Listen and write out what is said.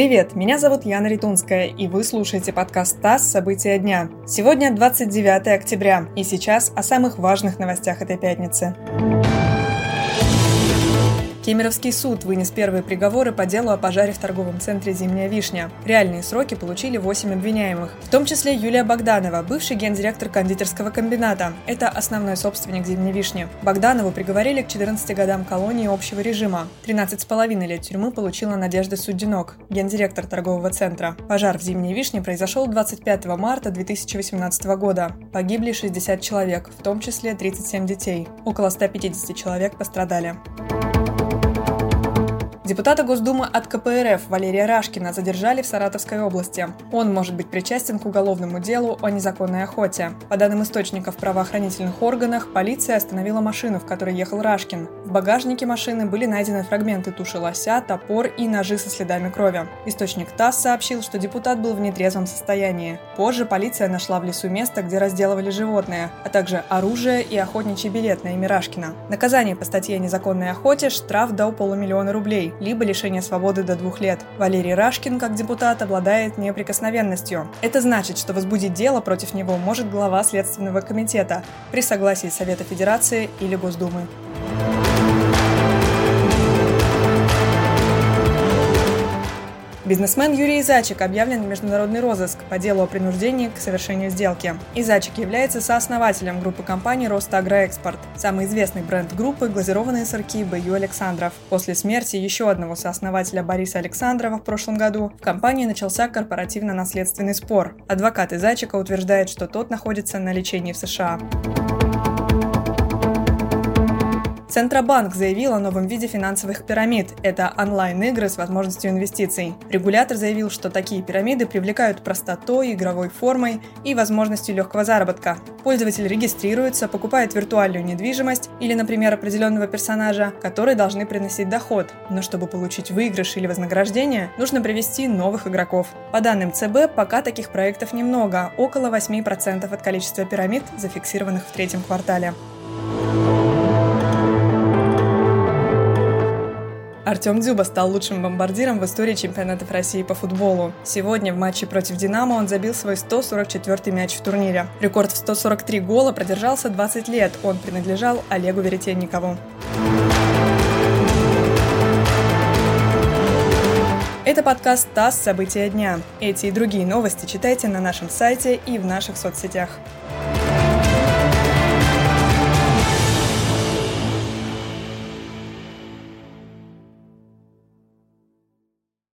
Привет, меня зовут Яна Ритунская, и вы слушаете подкаст ТАСС «События дня». Сегодня 29 октября, и сейчас о самых важных новостях этой пятницы. Кемеровский суд вынес первые приговоры по делу о пожаре в торговом центре «Зимняя вишня». Реальные сроки получили 8 обвиняемых, в том числе Юлия Богданова, бывший гендиректор кондитерского комбината. Это основной собственник «Зимней вишни». Богданову приговорили к 14 годам колонии общего режима. 13,5 лет тюрьмы получила Надежда Судинок, гендиректор торгового центра. Пожар в «Зимней вишне» произошел 25 марта 2018 года. Погибли 60 человек, в том числе 37 детей. Около 150 человек пострадали. Депутата Госдумы от КПРФ Валерия Рашкина задержали в Саратовской области. Он может быть причастен к уголовному делу о незаконной охоте. По данным источников правоохранительных органах, полиция остановила машину, в которой ехал Рашкин. В багажнике машины были найдены фрагменты туши лося, топор и ножи со следами крови. Источник ТАСС сообщил, что депутат был в нетрезвом состоянии. Позже полиция нашла в лесу место, где разделывали животные, а также оружие и охотничий билет на имя Рашкина. Наказание по статье о незаконной охоте – штраф до полумиллиона рублей либо лишение свободы до двух лет. Валерий Рашкин, как депутат, обладает неприкосновенностью. Это значит, что возбудить дело против него может глава Следственного комитета при согласии Совета Федерации или Госдумы. Бизнесмен Юрий Изачик объявлен в международный розыск по делу о принуждении к совершению сделки. Изачик является сооснователем группы компаний «Ростагроэкспорт», самый известный бренд группы – глазированные сырки Б.Ю. Александров. После смерти еще одного сооснователя Бориса Александрова в прошлом году в компании начался корпоративно-наследственный спор. Адвокат Изачика утверждает, что тот находится на лечении в США. Центробанк заявил о новом виде финансовых пирамид. Это онлайн-игры с возможностью инвестиций. Регулятор заявил, что такие пирамиды привлекают простотой, игровой формой и возможностью легкого заработка. Пользователь регистрируется, покупает виртуальную недвижимость или, например, определенного персонажа, которые должны приносить доход. Но чтобы получить выигрыш или вознаграждение, нужно привести новых игроков. По данным ЦБ, пока таких проектов немного, около 8% от количества пирамид, зафиксированных в третьем квартале. Артем Дзюба стал лучшим бомбардиром в истории чемпионатов России по футболу. Сегодня в матче против «Динамо» он забил свой 144-й мяч в турнире. Рекорд в 143 гола продержался 20 лет. Он принадлежал Олегу Веретенникову. Это подкаст «ТАСС. События дня». Эти и другие новости читайте на нашем сайте и в наших соцсетях.